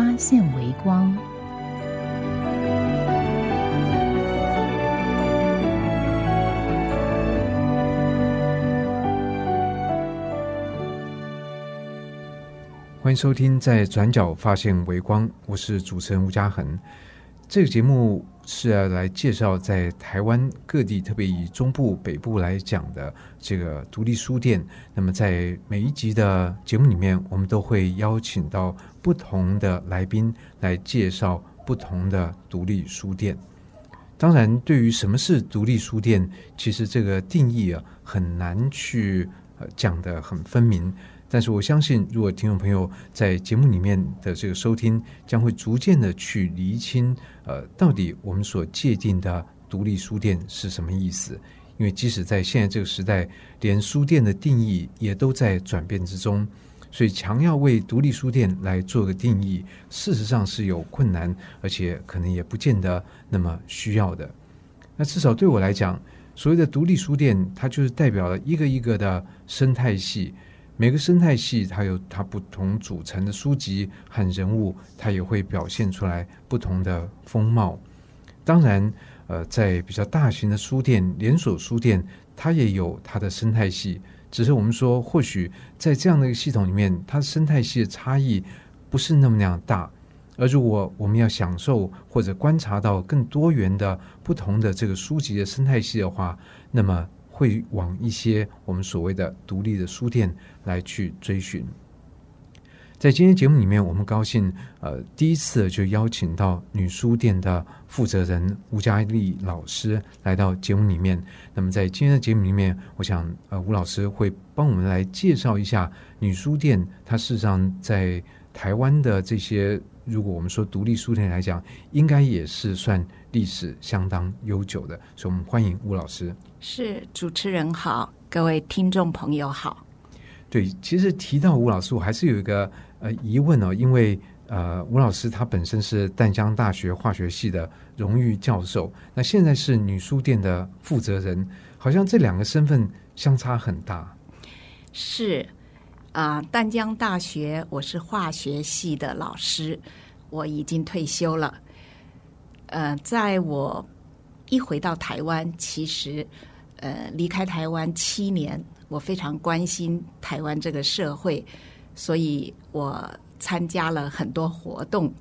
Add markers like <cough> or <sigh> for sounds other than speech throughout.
发现微光。欢迎收听《在转角发现微光》，我是主持人吴嘉恒。这个节目是要来介绍在台湾各地，特别以中部、北部来讲的这个独立书店。那么在每一集的节目里面，我们都会邀请到不同的来宾来介绍不同的独立书店。当然，对于什么是独立书店，其实这个定义啊很难去讲的很分明。但是我相信，如果听众朋友在节目里面的这个收听，将会逐渐的去厘清，呃，到底我们所界定的独立书店是什么意思？因为即使在现在这个时代，连书店的定义也都在转变之中，所以强要为独立书店来做个定义，事实上是有困难，而且可能也不见得那么需要的。那至少对我来讲，所谓的独立书店，它就是代表了一个一个的生态系。每个生态系，它有它不同组成的书籍和人物，它也会表现出来不同的风貌。当然，呃，在比较大型的书店、连锁书店，它也有它的生态系。只是我们说，或许在这样的一个系统里面，它生态系的差异不是那么那样大。而如果我们要享受或者观察到更多元的不同的这个书籍的生态系的话，那么。会往一些我们所谓的独立的书店来去追寻。在今天节目里面，我们高兴呃第一次就邀请到女书店的负责人吴佳丽老师来到节目里面。那么在今天的节目里面，我想呃吴老师会帮我们来介绍一下女书店。它事实上在台湾的这些，如果我们说独立书店来讲，应该也是算历史相当悠久的。所以我们欢迎吴老师。是主持人好，各位听众朋友好。对，其实提到吴老师，我还是有一个呃疑问哦，因为呃吴老师他本身是淡江大学化学系的荣誉教授，那现在是女书店的负责人，好像这两个身份相差很大。是啊，淡江大学我是化学系的老师，我已经退休了。呃，在我一回到台湾，其实。呃，离开台湾七年，我非常关心台湾这个社会，所以我参加了很多活动。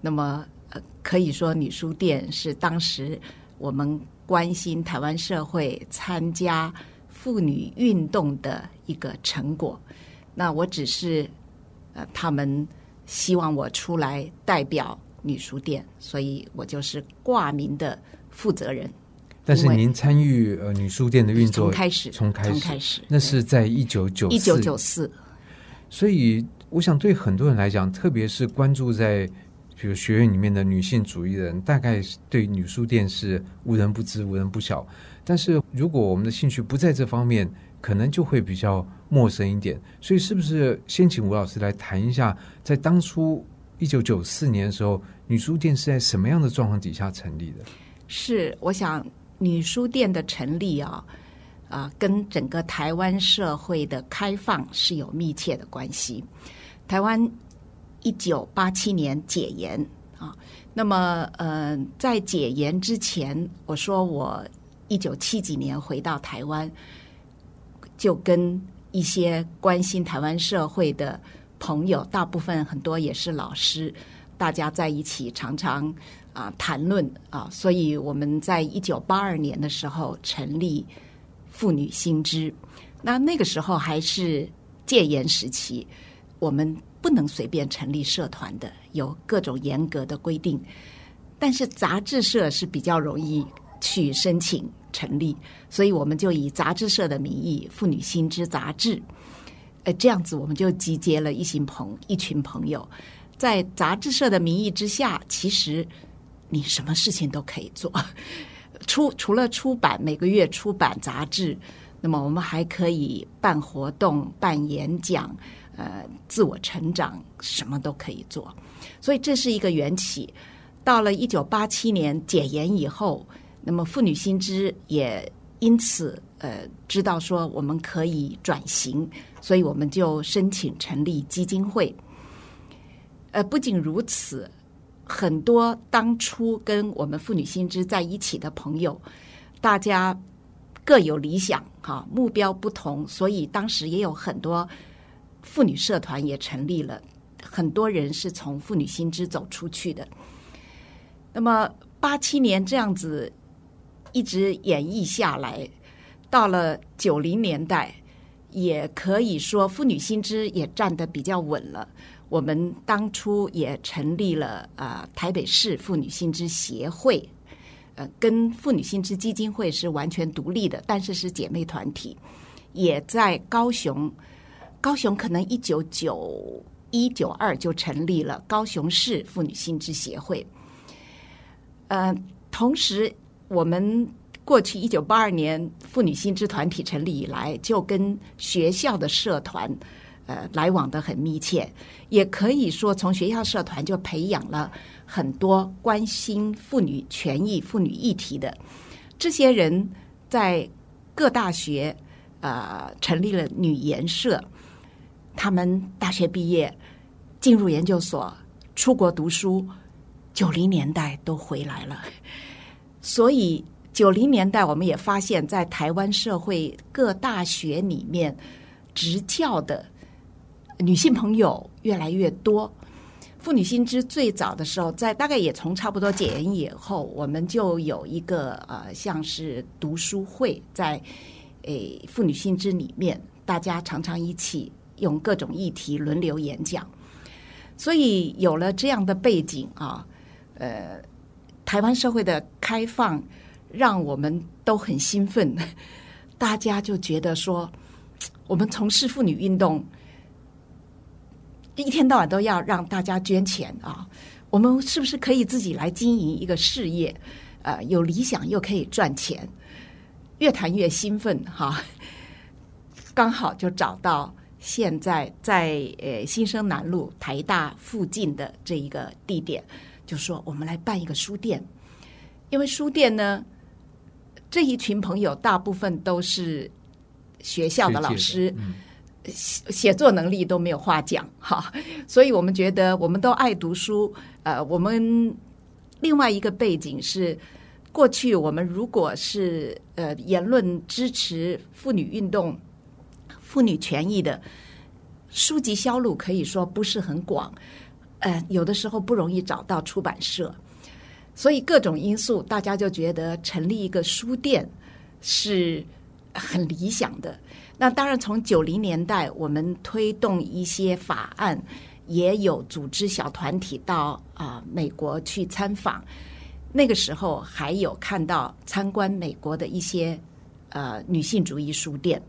那么，呃，可以说女书店是当时我们关心台湾社会、参加妇女运动的一个成果。那我只是呃，他们希望我出来代表女书店，所以我就是挂名的负责人。但是您参与呃女书店的运作，从开始，从开始，那是在一九九一九九四。所以，我想对很多人来讲，特别是关注在比如学院里面的女性主义的人，大概对女书店是无人不知、无人不晓。但是如果我们的兴趣不在这方面，可能就会比较陌生一点。所以，是不是先请吴老师来谈一下，在当初一九九四年的时候，女书店是在什么样的状况底下成立的？是，我想。女书店的成立啊，啊，跟整个台湾社会的开放是有密切的关系。台湾一九八七年解严啊，那么呃，在解严之前，我说我一九七几年回到台湾，就跟一些关心台湾社会的朋友，大部分很多也是老师，大家在一起常常。啊，谈论啊，所以我们在一九八二年的时候成立妇女新知。那那个时候还是戒严时期，我们不能随便成立社团的，有各种严格的规定。但是杂志社是比较容易去申请成立，所以我们就以杂志社的名义“妇女新知杂志”。呃，这样子我们就集结了一群朋一群朋友。在杂志社的名义之下，其实你什么事情都可以做。<laughs> 出除了出版每个月出版杂志，那么我们还可以办活动、办演讲，呃，自我成长，什么都可以做。所以这是一个缘起。到了一九八七年解严以后，那么妇女新知也因此呃知道说我们可以转型，所以我们就申请成立基金会。呃，不仅如此。很多当初跟我们妇女新知在一起的朋友，大家各有理想，哈，目标不同，所以当时也有很多妇女社团也成立了，很多人是从妇女新知走出去的。那么八七年这样子一直演绎下来，到了九零年代，也可以说妇女新知也站得比较稳了。我们当初也成立了啊台北市妇女新知协会，呃，跟妇女新知基金会是完全独立的，但是是姐妹团体。也在高雄，高雄可能一九九一九二就成立了高雄市妇女新知协会。呃，同时我们过去一九八二年妇女新知团体成立以来，就跟学校的社团。呃，来往的很密切，也可以说从学校社团就培养了很多关心妇女权益、妇女议题的这些人，在各大学呃成立了女研社，他们大学毕业进入研究所、出国读书，九零年代都回来了。所以九零年代我们也发现，在台湾社会各大学里面执教的。女性朋友越来越多，妇女新知最早的时候，在大概也从差不多解严以后，我们就有一个呃，像是读书会，在诶妇女新知里面，大家常常一起用各种议题轮流演讲，所以有了这样的背景啊，呃，台湾社会的开放让我们都很兴奋，大家就觉得说，我们从事妇女运动。一天到晚都要让大家捐钱啊！我们是不是可以自己来经营一个事业？呃，有理想又可以赚钱，越谈越兴奋哈！<laughs> 刚好就找到现在在呃新生南路台大附近的这一个地点，就说我们来办一个书店，因为书店呢，这一群朋友大部分都是学校的老师。写写作能力都没有话讲哈，<laughs> 所以我们觉得我们都爱读书。呃，我们另外一个背景是，过去我们如果是呃言论支持妇女运动、妇女权益的书籍销路可以说不是很广，呃，有的时候不容易找到出版社，所以各种因素，大家就觉得成立一个书店是很理想的。那当然，从九零年代，我们推动一些法案，也有组织小团体到啊美国去参访。那个时候还有看到参观美国的一些呃女性主义书店，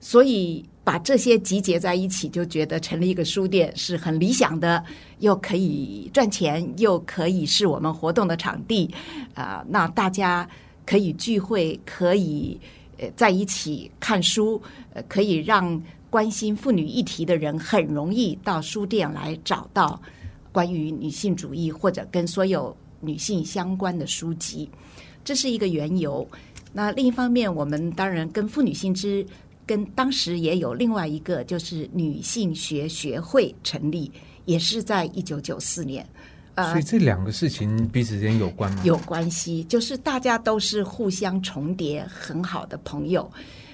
所以把这些集结在一起，就觉得成立一个书店是很理想的，又可以赚钱，又可以是我们活动的场地啊。那大家可以聚会，可以。呃，在一起看书，呃，可以让关心妇女议题的人很容易到书店来找到关于女性主义或者跟所有女性相关的书籍，这是一个缘由。那另一方面，我们当然跟妇女新知，跟当时也有另外一个就是女性学学会成立，也是在一九九四年。所以这两个事情彼此之间有关吗？有关系，就是大家都是互相重叠很好的朋友。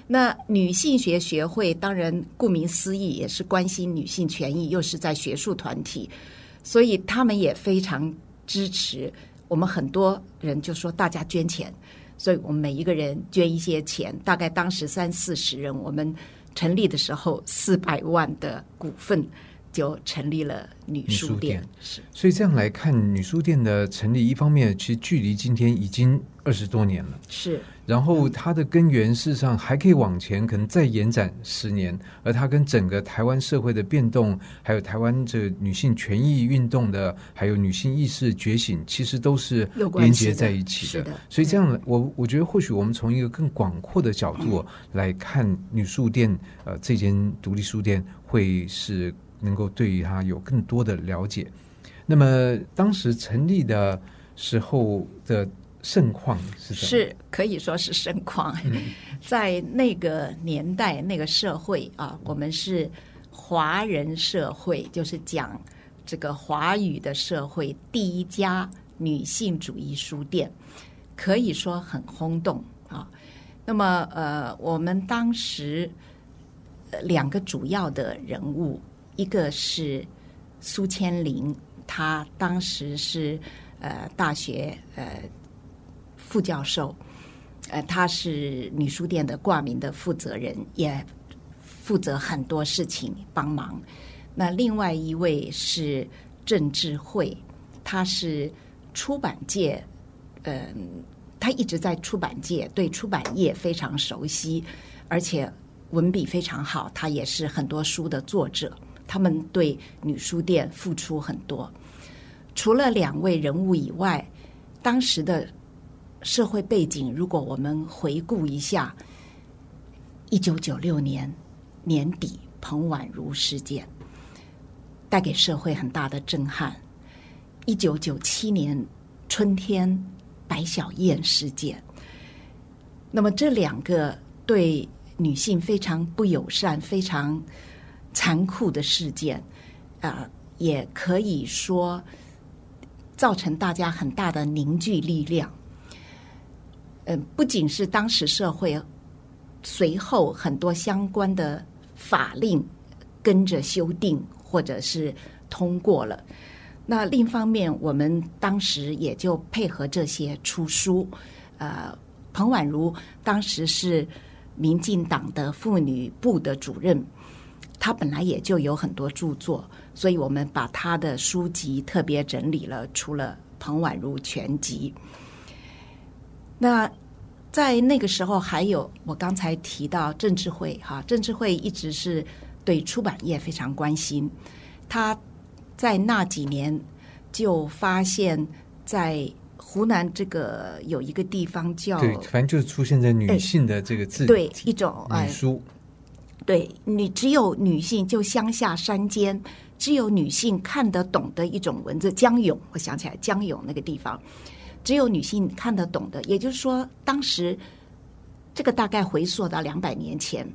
那女性学学会当然顾名思义也是关心女性权益，又是在学术团体，所以他们也非常支持我们。很多人就说大家捐钱，所以我们每一个人捐一些钱，大概当时三四十人，我们成立的时候四百万的股份。就成立了女书店。是，所以这样来看，女书店的成立，一方面其实距离今天已经二十多年了。是。然后它的根源事实上还可以往前，可能再延展十年，而它跟整个台湾社会的变动，还有台湾这女性权益运动的，还有女性意识觉醒，其实都是连接在一起的。所以这样，我我觉得或许我们从一个更广阔的角度来看女书店，呃，这间独立书店会是能够对于它有更多的了解。那么当时成立的时候的。盛况是是可以说是盛况，<laughs> 在那个年代、那个社会啊，我们是华人社会，就是讲这个华语的社会第一家女性主义书店，可以说很轰动啊。那么呃，我们当时两个主要的人物，一个是苏千林，她当时是呃大学呃。副教授，呃，他是女书店的挂名的负责人，也负责很多事情帮忙。那另外一位是郑智慧，他是出版界，嗯，他一直在出版界，对出版业非常熟悉，而且文笔非常好。他也是很多书的作者，他们对女书店付出很多。除了两位人物以外，当时的。社会背景，如果我们回顾一下，一九九六年年底彭婉如事件，带给社会很大的震撼；一九九七年春天白小燕事件，那么这两个对女性非常不友善、非常残酷的事件，啊，也可以说造成大家很大的凝聚力量。嗯，不仅是当时社会，随后很多相关的法令跟着修订或者是通过了。那另一方面，我们当时也就配合这些出书。呃，彭婉如当时是民进党的妇女部的主任，她本来也就有很多著作，所以我们把他的书籍特别整理了，出了《彭婉如全集》。那在那个时候，还有我刚才提到郑智慧哈，郑智慧一直是对出版业非常关心。他在那几年就发现，在湖南这个有一个地方叫对，反正就是出现在女性的这个字对一种女书，对你只有女性就乡下山间只有女性看得懂的一种文字，江永，我想起来江永那个地方。只有女性看得懂的，也就是说，当时这个大概回溯到两百年前，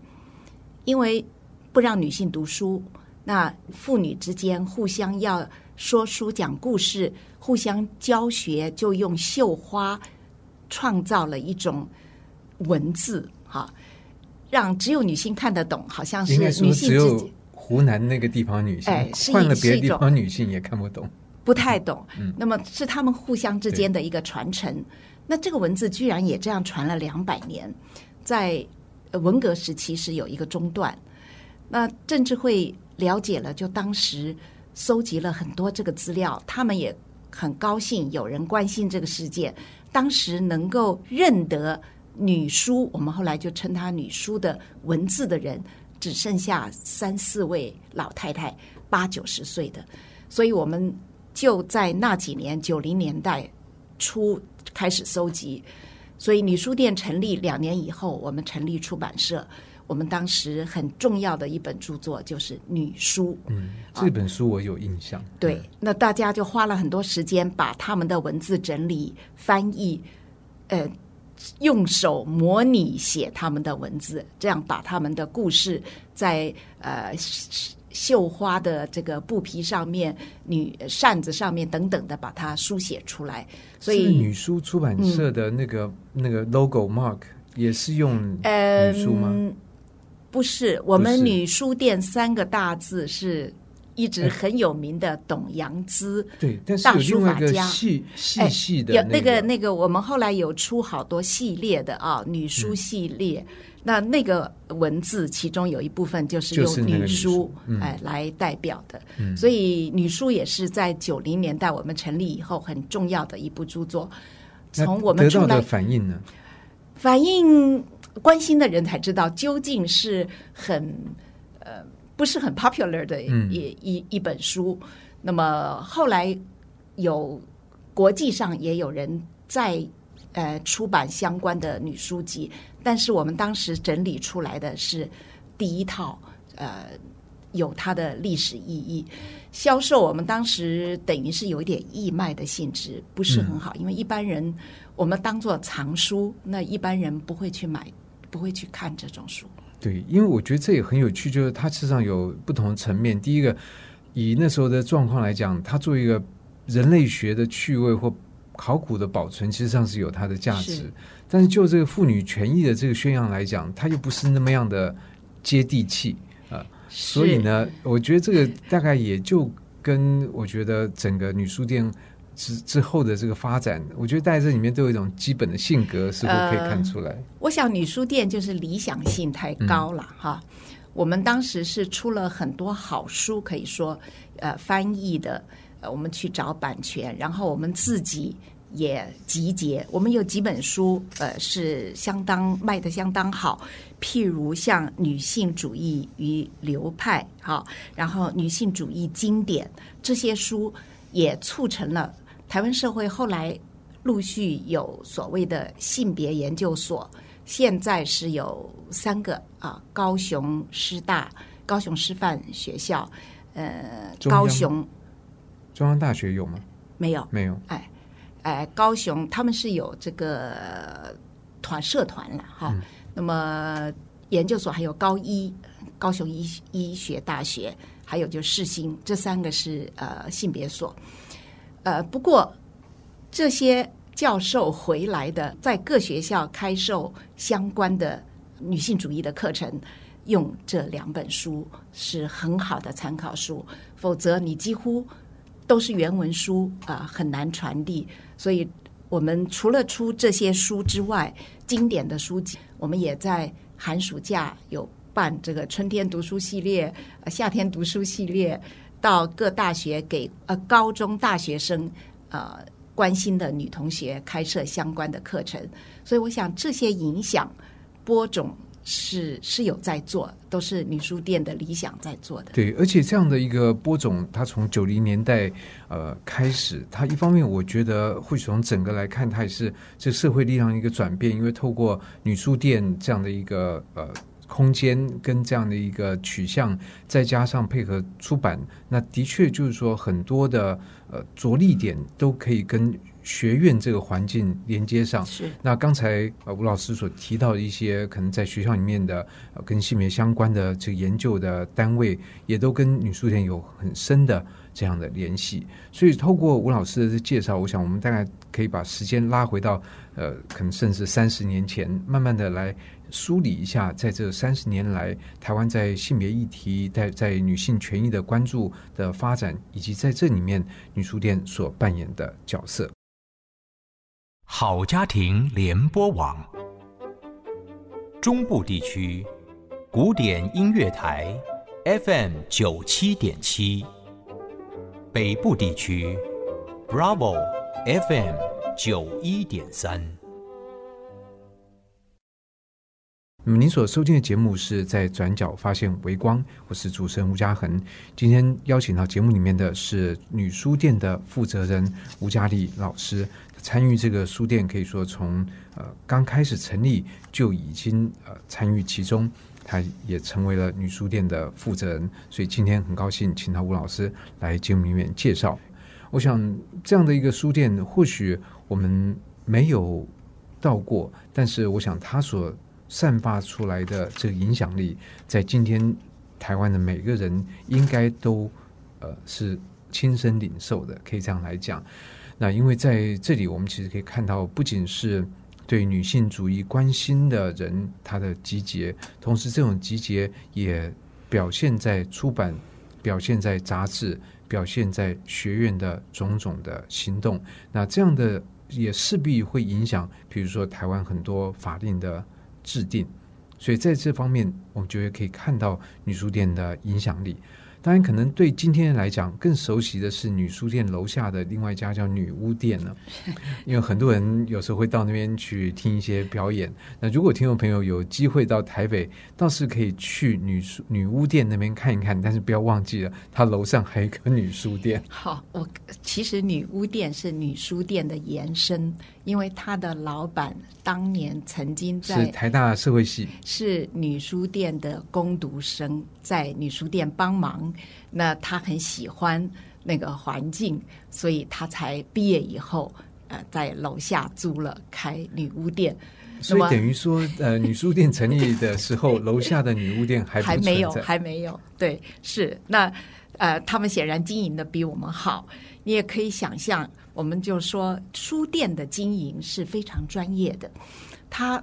因为不让女性读书，那妇女之间互相要说书、讲故事、互相教学，就用绣花创造了一种文字，哈，让只有女性看得懂，好像是女性只有湖南那个地方女性，换了别的地方女性也看不懂。不太懂，那么是他们互相之间的一个传承。那这个文字居然也这样传了两百年，在文革时期是有一个中断。那郑智慧了解了，就当时搜集了很多这个资料，他们也很高兴有人关心这个事件。当时能够认得女书，我们后来就称她女书的文字的人，只剩下三四位老太太，八九十岁的，所以我们。就在那几年，九零年代初开始搜集，所以女书店成立两年以后，我们成立出版社。我们当时很重要的一本著作就是《女书》。嗯，这本书我有印象。对，那大家就花了很多时间把他们的文字整理、翻译，呃，用手模拟写他们的文字，这样把他们的故事在呃。绣花的这个布皮上面、女扇子上面等等的，把它书写出来。所以女书出版社的那个那个 logo mark 也是用女书吗？不是，我们女书店三个大字是一直很有名的董阳姿，对，但是大有另外一个书法家。细细哎细的有那个个。那个，我们后来有出好多系列的啊，女书系列。那那个文字其中有一部分就是用女书哎来代表的，嗯。所以女书也是在九零年代我们成立以后很重要的一部著作。从我们出来得到的反应呢？反应关心的人才知道究竟是很呃不是很 popular 的一、嗯一一本书。那么后来有国际上也有人在呃出版相关的女书籍，但是我们当时整理出来的是第一套呃。有它的历史意义，销售我们当时等于是有一点义卖的性质，不是很好，因为一般人我们当做藏书，那一般人不会去买，不会去看这种书。对，因为我觉得这也很有趣，就是它事实上有不同的层面。第一个，以那时候的状况来讲，它作为一个人类学的趣味或考古的保存，其实上是有它的价值是。但是就这个妇女权益的这个宣扬来讲，它又不是那么样的接地气啊、所以呢，我觉得这个大概也就跟我觉得整个女书店之之后的这个发展，我觉得在这里面都有一种基本的性格，似乎可以看出来。我想女书店就是理想性太高了、哈。我们当时是出了很多好书，可以说呃翻译的，呃我们去找版权，然后我们自己也集结。我们有几本书呃是相当卖的相当好，譬如像《女性主义与流派》哈，然后《女性主义经典》这些书也促成了台湾社会后来陆续有所谓的性别研究所，现在是有三个啊，高雄师大、高雄师范学校，呃，高雄中央大学有吗？没有，没有。哎，哎，高雄他们是有这个团社团了哈。那么研究所还有高一、高雄医医学大学，还有就世新，这三个是呃性别所。呃，不过这些教授回来的，在各学校开授相关的女性主义的课程，用这两本书是很好的参考书，否则你几乎都是原文书啊、很难传递。所以，我们除了出这些书之外，经典的书籍，我们也在寒暑假有办这个春天读书系列、夏天读书系列，到各大学给呃高中大学生呃关心的女同学开设相关的课程。所以，我想这些影响播种是是有在做，都是女书店的理想在做的。对，而且这样的一个播种，它从九零年代呃开始，它一方面我觉得或许从整个来看，它也是这社会力量一个转变，因为透过女书店这样的一个呃空间跟这样的一个取向，再加上配合出版，那的确就是说很多的呃着力点都可以跟学院这个环境连接上。是那刚才呃吴老师所提到的一些可能在学校里面的呃跟性别相关的这个研究的单位，也都跟女书店有很深的这样的联系。所以透过吴老师的介绍，我想我们大概可以把时间拉回到呃可能甚至三十年前，慢慢的来梳理一下，在这三十年来台湾在性别议题、在在女性权益的关注的发展，以及在这里面女书店所扮演的角色。好家庭联播网，中部地区古典音乐台 FM 九七点七，北部地区 Bravo FM 九一点三。那么您所收听的节目是在转角发现微光，我是主持人吴嘉恒。今天邀请到节目里面的是女书店的负责人吴嘉丽老师，参与这个书店可以说从呃刚开始成立就已经呃参与其中，她也成为了女书店的负责人。所以今天很高兴请到吴老师来节目里面介绍。我想这样的一个书店，或许我们没有到过，但是我想它所散发出来的这个影响力，在今天台湾的每个人应该都呃是亲身领受的，可以这样来讲。那因为在这里，我们其实可以看到，不仅是对女性主义关心的人他的集结，同时这种集结也表现在出版表现在杂志，表现在学院的种种的行动。那这样的也势必会影响，比如说台湾很多法令的制定。所以在这方面，我们就会可以看到女书店的影响力。当然，可能对今天来讲更熟悉的是女书店楼下的另外一家叫女巫店呢，因为很多人有时候会到那边去听一些表演。那如果听众朋友有机会到台北，倒是可以去女书女巫店那边看一看，但是不要忘记了，它楼上还有一个女书店。好，我其实女巫店是女书店的延伸，因为他的老板当年曾经在是台大社会系，是女书店的攻读生，在女书店帮忙。那他很喜欢那个环境，所以他才毕业以后，呃，在楼下租了开女巫店。所以等于说，呃，<laughs> 女书店成立的时候，<laughs> 楼下的女巫店还还没有，还没有。对，是那呃，他们显然经营的比我们好。你也可以想象，我们就说书店的经营是非常专业的，它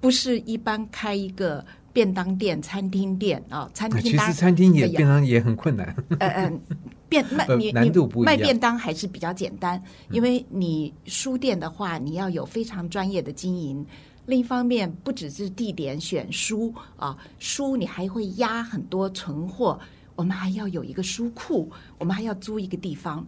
不是一般开一个。便当店、餐厅店啊，餐厅其实餐厅也便当也很困难。呃呃，便卖你难度不卖便当还是比较简单，因为你书店的话，你要有非常专业的经营。另一方面，不只是地点选书啊，书你还会压很多存货，我们还要有一个书库，我们还要租一个地方。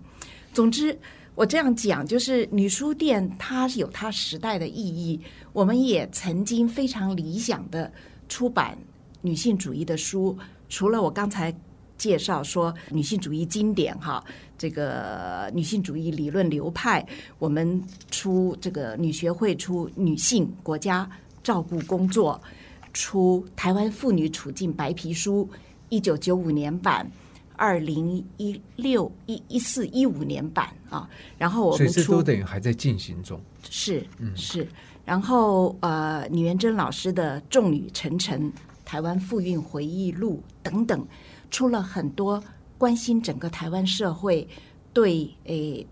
总之，我这样讲，就是女书店它是有它时代的意义。我们也曾经非常理想的。出版女性主义的书，除了我刚才介绍说女性主义经典哈，这个女性主义理论流派，我们出这个女学会出女性国家照顾工作，出台湾妇女处境白皮书，一九九五年版，二零一六一一四一五年版啊，然后我们出都等于还在进行中，是嗯是。然后，呃，李元珍老师的《众女成城》《台湾妇运回忆录》等等，出了很多关心整个台湾社会对诶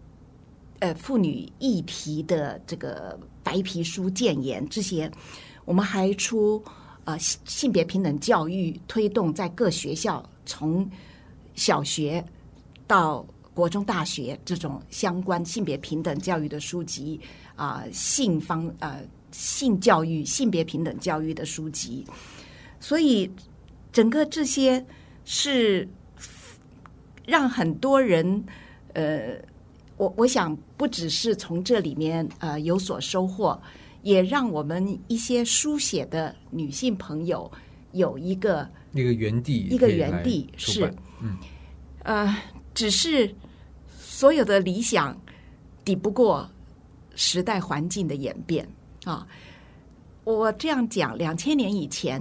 呃妇女议题的这个白皮书建言。这些，我们还出呃性别平等教育推动在各学校，从小学到国中、大学这种相关性别平等教育的书籍。啊，性方呃性教育、性别平等教育的书籍，所以整个这些是让很多人呃，我我想不只是从这里面呃有所收获，也让我们一些书写的女性朋友有一个一个原地，一个原地是嗯呃，只是所有的理想抵不过。时代环境的演变啊，我这样讲，两千年以前，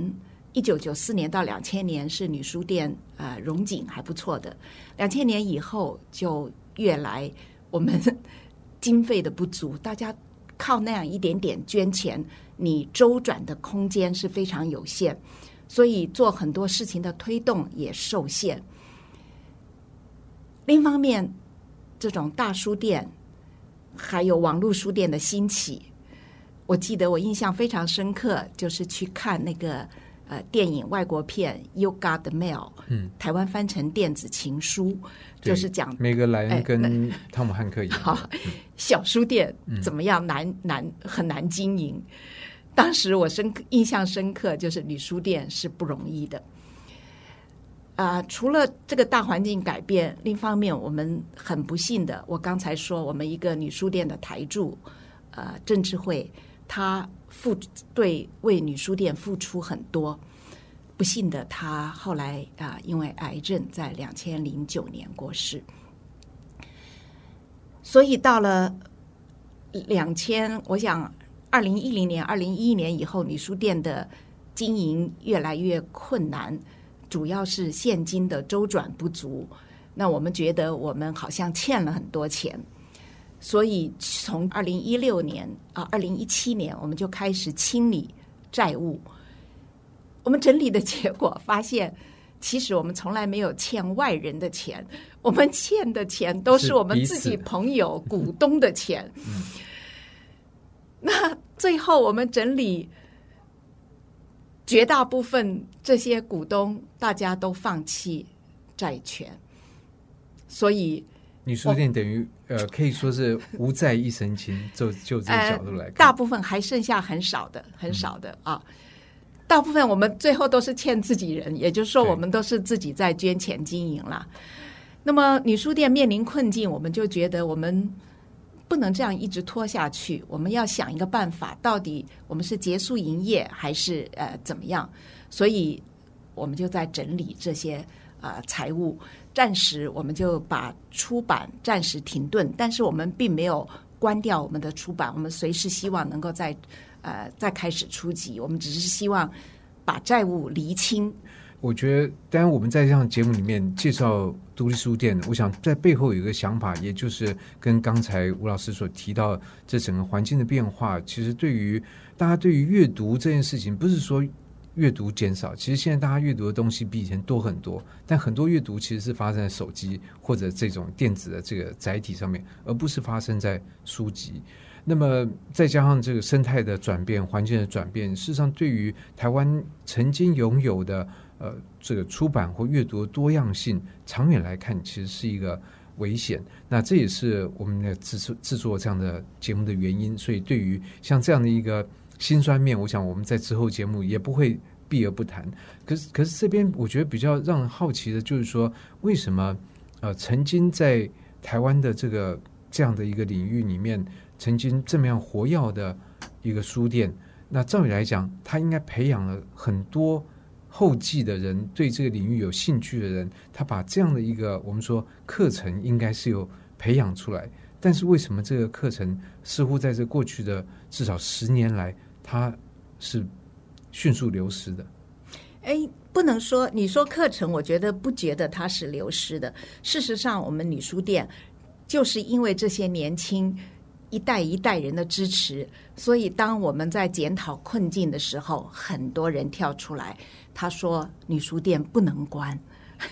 一九九四年到两千年是女书店啊荣景还不错的，两千年以后就越来我们经费的不足，大家靠那样一点点捐钱，你周转的空间是非常有限，所以做很多事情的推动也受限。另一方面，这种大书店。还有网络书店的兴起，我记得我印象非常深刻，就是去看那个呃电影外国片《You Got the Mail》，嗯，台湾翻成电子情书，就是讲梅格莱恩跟汤姆汉克一样，<laughs> 小书店怎么样难难很难经营。当时我深刻印象深刻，就是女书店是不容易的。啊，除了这个大环境改变，另一方面，我们很不幸的，我刚才说，我们一个女书店的台柱，呃，郑智慧，她付对为女书店付出很多，不幸的，她后来啊，因为癌症，在两千零九年过世。所以到了两千，我想二零一零年、二零一一年以后，女书店的经营越来越困难。主要是现金的周转不足，那我们觉得我们好像欠了很多钱，所以从二零一六年啊，二零一七年我们就开始清理债务。我们整理的结果发现，其实我们从来没有欠外人的钱，我们欠的钱都是我们自己朋友、股东的钱。那最后我们整理。绝大部分这些股东大家都放弃债权，所以女书店等于呃可以说是无债一身轻，就 <laughs> 就这个角度来看，大部分还剩下很少的，很少的啊。大部分我们最后都是欠自己人，也就是说，我们都是自己在捐钱经营了。那么女书店面临困境，我们就觉得我们不能这样一直拖下去，我们要想一个办法，到底我们是结束营业还是呃怎么样？所以我们就在整理这些啊财务，暂时我们就把出版暂时停顿，但是我们并没有关掉我们的出版，我们随时希望能够在。呃，再开始初级，我们只是希望把债务厘清。我觉得，当然我们在这样节目里面介绍独立书店，我想在背后有一个想法，也就是跟刚才吴老师所提到这整个环境的变化，其实对于大家对于阅读这件事情，不是说阅读减少，其实现在大家阅读的东西比以前多很多，但很多阅读其实是发生在手机或者这种电子的这个载体上面，而不是发生在书籍。那么再加上这个生态的转变、环境的转变，事实上对于台湾曾经拥有的呃这个出版或阅读多样性，长远来看其实是一个危险。那这也是我们的制作制作这样的节目的原因。所以对于像这样的一个辛酸面，我想我们在之后节目也不会避而不谈。可是可是这边我觉得比较让人好奇的就是说，为什么呃曾经在台湾的这个这样的一个领域里面。曾经这么样活跃的一个书店，那照理来讲，他应该培养了很多后继的人，对这个领域有兴趣的人。他把这样的一个我们说课程，应该是有培养出来。但是为什么这个课程似乎在这过去的至少十年来，它是迅速流失的？哎，不能说你说课程，我觉得不觉得它是流失的。事实上，我们女书店就是因为这些年轻。一代一代人的支持，所以当我们在检讨困境的时候，很多人跳出来，他说：“女书店不能关。”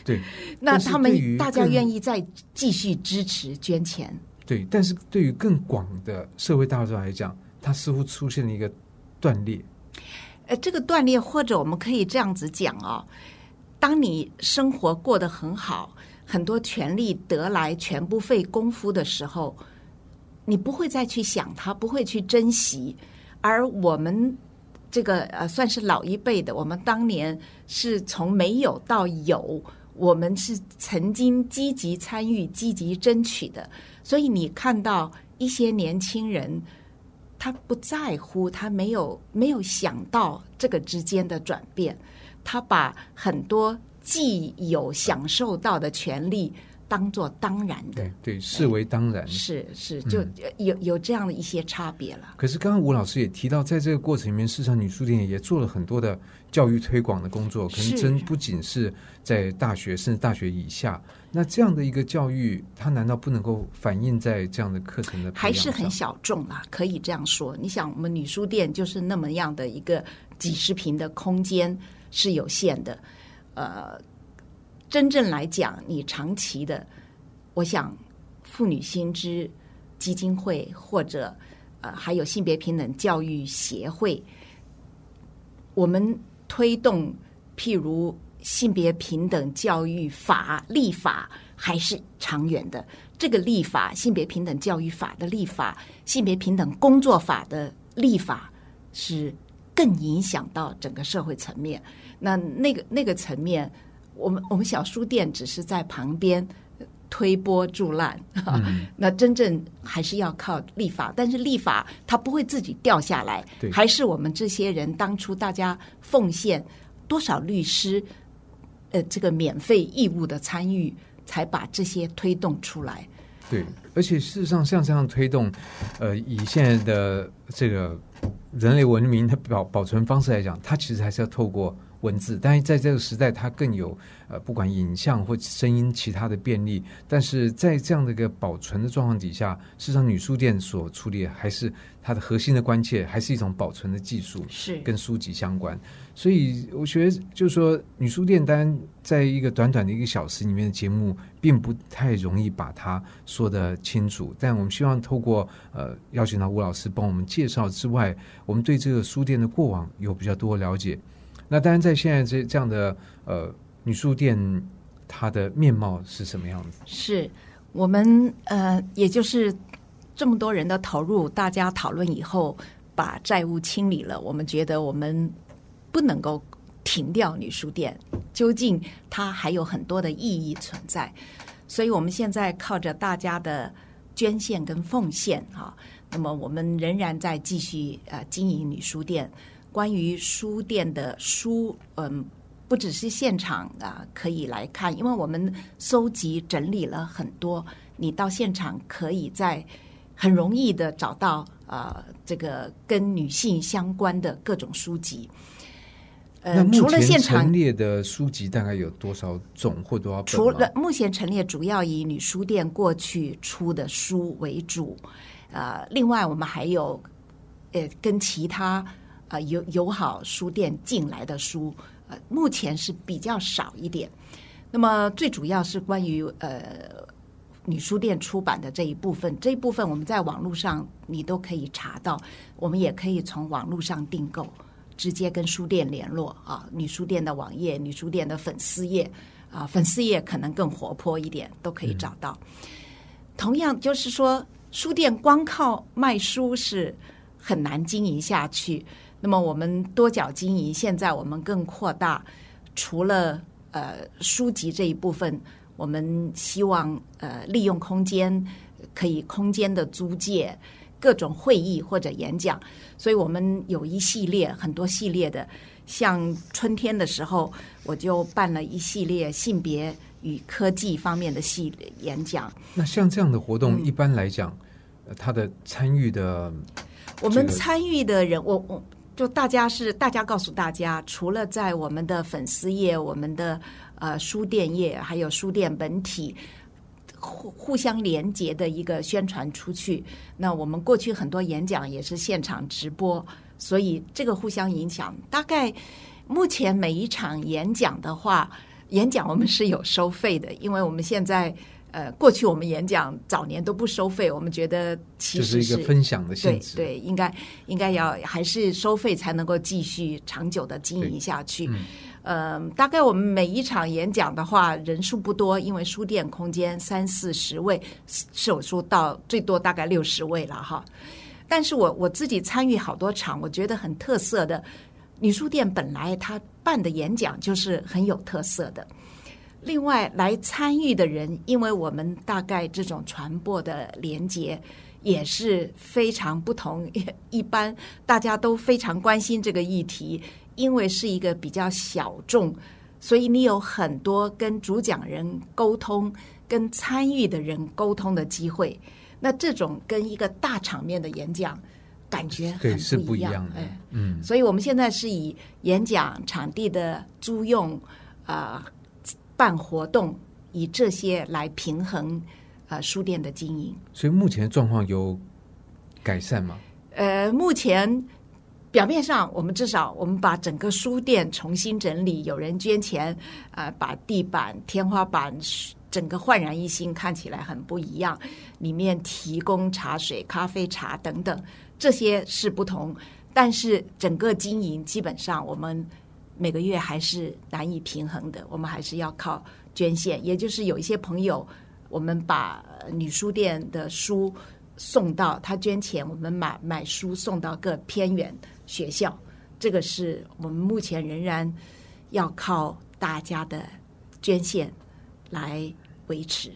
对，<laughs> 那他们大家愿意再继续支持捐钱。对，但是对于更广的社会大众来讲，它似乎出现了一个断裂。呃，这个断裂，或者我们可以这样子讲哦：当你生活过得很好，很多权利得来全不费功夫的时候。你不会再去想它，不会去珍惜，而我们这个呃，算是老一辈的，我们当年是从没有到有，我们是曾经积极参与、积极争取的。所以你看到一些年轻人，他不在乎，他没有没有想到这个之间的转变，他把很多既有享受到的权利。当做当然的，对，视为当然，是是，就有有这样的一些差别了。可是刚刚吴老师也提到，在这个过程里面，市场女书店也做了很多的教育推广的工作，可能真不仅是在大学，甚至大学以下。那这样的一个教育，它难道不能够反映在这样的课程的？还是很小众啊，可以这样说。你想，我们女书店就是那么样的一个几十平的空间是有限的，呃。真正来讲，你长期的，我想，妇女新知基金会或者呃，还有性别平等教育协会，我们推动譬如性别平等教育法立法还是长远的。这个立法，性别平等教育法的立法，性别平等工作法的立法，是更影响到整个社会层面。那那个那个层面。我们我们小书店只是在旁边推波助澜，那真正还是要靠立法。但是立法它不会自己掉下来，还是我们这些人当初大家奉献多少律师，呃，这个免费义务的参与，才把这些推动出来。对，而且事实上像这样推动，呃，以现在的这个人类文明的保保存方式来讲，它其实还是要透过。文字，但是在这个时代，它更有呃，不管影像或声音其他的便利。但是在这样的一个保存的状况底下，事实上，女书店所处理还是它的核心的关切，还是一种保存的技术，是跟书籍相关。所以我觉得，就是说，女书店单在一个短短的一个小时里面的节目，并不太容易把它说的清楚。但我们希望透过呃邀请到吴老师帮我们介绍之外，我们对这个书店的过往有比较多了解。那当然，在现在这这样的呃女书店它的面貌是什么样子？是我们呃，也就是这么多人的投入，大家讨论以后，把债务清理了，我们觉得我们不能够停掉女书店，究竟它还有很多的意义存在，所以我们现在靠着大家的捐献跟奉献啊，那么我们仍然在继续呃经营女书店。关于书店的书，嗯。不只是现场啊，可以来看，因为我们收集整理了很多，你到现场可以在很容易的找到呃这个跟女性相关的各种书籍。呃，除了现场陈列的书籍大概有多少种或多少本？除了目前陈列主要以女书店过去出的书为主，呃，另外我们还有呃跟其他呃友友好书店进来的书。呃，目前是比较少一点。那么最主要是关于呃女书店出版的这一部分，这一部分我们在网络上你都可以查到，我们也可以从网络上订购，直接跟书店联络啊。女书店的网页、女书店的粉丝页啊，粉丝页可能更活泼一点，都可以找到。同样就是说，书店光靠卖书是很难经营下去。那么我们多角经营，现在我们更扩大，除了呃书籍这一部分，我们希望呃利用空间，可以空间的租借，各种会议或者演讲，所以我们有一系列很多系列的，像春天的时候，我就办了一系列性别与科技方面的系演讲。那像这样的活动，一般来讲，他的参与的，我们参与的人，我我。就大家是大家告诉大家，除了在我们的粉丝页、我们的呃书店页，还有书店本体互互相连接的一个宣传出去。那我们过去很多演讲也是现场直播，所以这个互相影响。大概目前每一场演讲的话，演讲我们是有收费的，因为我们现在。呃，过去我们演讲早年都不收费，我们觉得其实是一个分享的性质，对，应该应该要还是收费才能够继续长久的经营下去。呃，大概我们每一场演讲的话，人数不多，因为书店空间三四十位，手术到最多大概六十位了哈。但是我我自己参与好多场，我觉得很特色的女书店本来她办的演讲就是很有特色的。另外来参与的人，因为我们大概这种传播的连接也是非常不同。一般大家都非常关心这个议题，因为是一个比较小众，所以你有很多跟主讲人沟通、跟参与的人沟通的机会。那这种跟一个大场面的演讲感觉很不一样。哎，嗯，所以我们现在是以演讲场地的租用啊。办活动以这些来平衡呃书店的经营，所以目前状况有改善吗？呃，目前表面上我们至少我们把整个书店重新整理，有人捐钱啊，把地板、天花板整个焕然一新，看起来很不一样。里面提供茶水、咖啡、茶等等，这些是不同，但是整个经营基本上我们。每个月还是难以平衡的，我们还是要靠捐献。也就是有一些朋友，我们把女书店的书送到他捐钱，我们买买书送到各偏远学校。这个是我们目前仍然要靠大家的捐献来维持。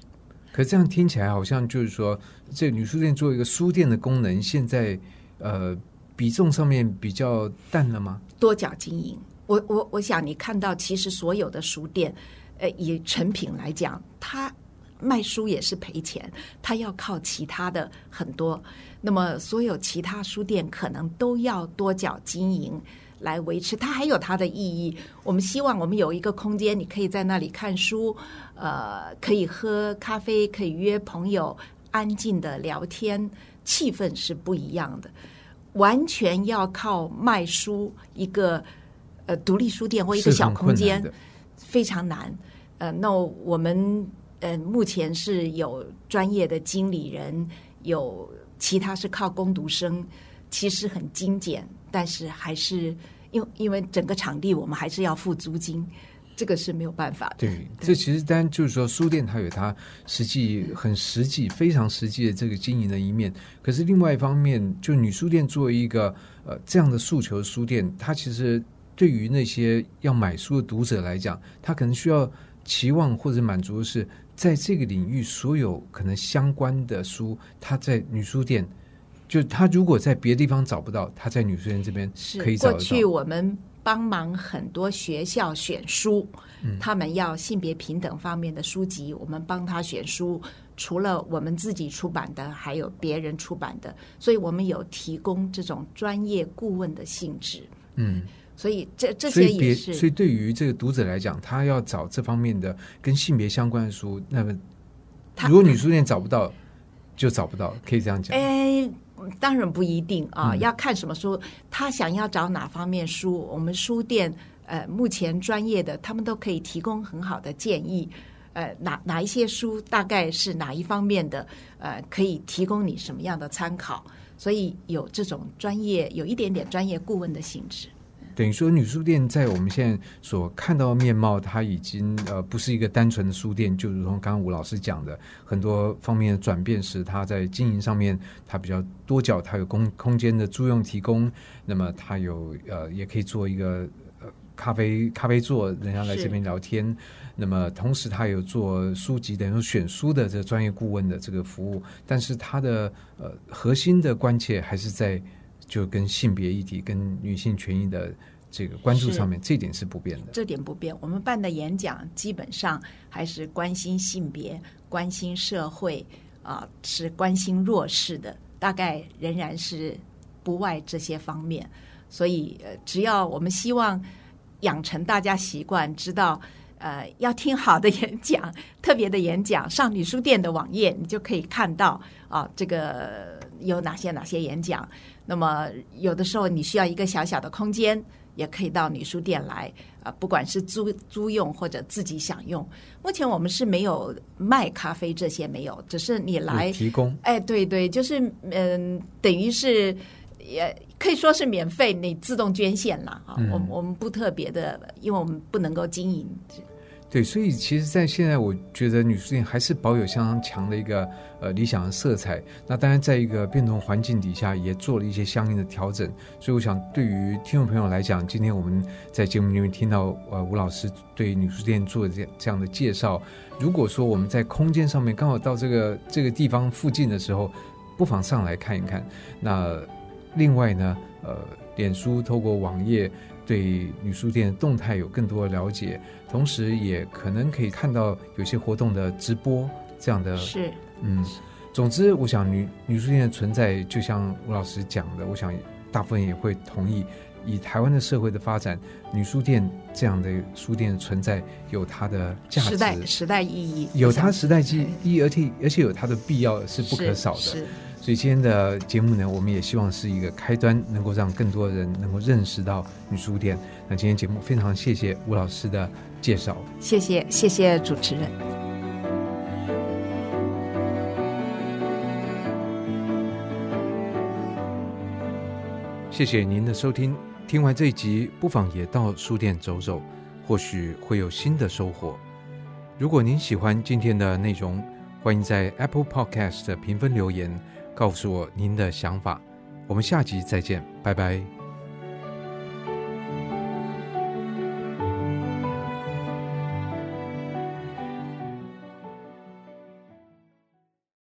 可这样听起来好像就是说，这女书店做一个书店的功能，现在呃比重上面比较淡了吗？多角经营。我我我想你看到，其实所有的书店，呃，以成品来讲，它卖书也是赔钱，它要靠其他的很多。那么，所有其他书店可能都要多角经营来维持，它还有它的意义。我们希望我们有一个空间，你可以在那里看书，呃，可以喝咖啡，可以约朋友安静的聊天，气氛是不一样的。完全要靠卖书一个。呃，独立书店或一个小空间非常难。呃，那我们呃目前是有专业的经理人，有其他是靠工读生，其实很精简，但是还是因为因为整个场地我们还是要付租金，这个是没有办法的。对，这其实当然就是说，书店它有它实际、很实际、非常实际的这个经营的一面。可是另外一方面，就女书店作为一个呃这样的诉求书店，它其实对于那些要买书的读者来讲，他可能需要期望或者满足的是，在这个领域所有可能相关的书，他在女书店。就他如果在别的地方找不到，他在女书店这边可以找到。过去我们帮忙很多学校选书，他们要性别平等方面的书籍，我们帮他选书。除了我们自己出版的，还有别人出版的，所以我们有提供这种专业顾问的性质。嗯，所以这这些也是。所以对于这个读者来讲，他要找这方面的跟性别相关的书，那么如果女书店找不到，就找不到，可以这样讲。哎。当然不一定啊，要看什么书。他想要找哪方面书，我们书店呃，目前专业的他们都可以提供很好的建议。呃，哪哪一些书大概是哪一方面的，呃，可以提供你什么样的参考。所以有这种专业，有一点点专业顾问的性质。等于说，女书店在我们现在所看到的面貌，它已经呃不是一个单纯的书店，就如同刚刚吴老师讲的，很多方面的转变是它在经营上面，它比较多角，它有空空间的租用提供，那么它有呃也可以做一个咖啡咖啡座，人家来这边聊天，那么同时它有做书籍，等于说选书的这专业顾问的这个服务，但是它的呃核心的关切还是在。就跟性别议题、跟女性权益的这个关注上面，这点是不变的。这点不变。我们办的演讲基本上还是关心性别、关心社会啊，是关心弱势的，大概仍然是不外这些方面。所以，呃，只要我们希望养成大家习惯，知道呃要听好的演讲、<laughs> 特别的演讲，上女书店的网页，你就可以看到啊，这个有哪些哪些演讲。那么有的时候你需要一个小小的空间，也可以到女书店来啊，不管是租租用或者自己享用。目前我们是没有卖咖啡这些没有，只是你来提供。哎，对对，就是嗯，等于是也可以说是免费，你自动捐献了啊。我我们不特别的，因为我们不能够经营。对，所以其实，在现在，我觉得女书店还是保有相当强的一个呃理想的色彩。那当然，在一个变动环境底下，也做了一些相应的调整。所以，我想对于听众朋友来讲，今天我们在节目里面听到呃吴老师对女书店做这这样的介绍，如果说我们在空间上面刚好到这个这个地方附近的时候，不妨上来看一看。那另外呢，呃，脸书透过网页。对女书店动态有更多的了解，同时也可能可以看到有些活动的直播这样的。是，嗯，总之，我想女女书店的存在，就像吴老师讲的，我想大部分也会同意。以台湾的社会的发展，女书店这样的书店存在有它的价值、时代时代意义，有它时代意义，而且而且有它的必要是不可少的。所以今天的节目呢，我们也希望是一个开端，能够让更多人能够认识到女书店。那今天节目非常谢谢吴老师的介绍，谢谢谢谢主持人，谢谢您的收听。听完这一集，不妨也到书店走走，或许会有新的收获。如果您喜欢今天的内容，欢迎在 Apple Podcast 的评分留言。告诉我您的想法，我们下集再见，拜拜。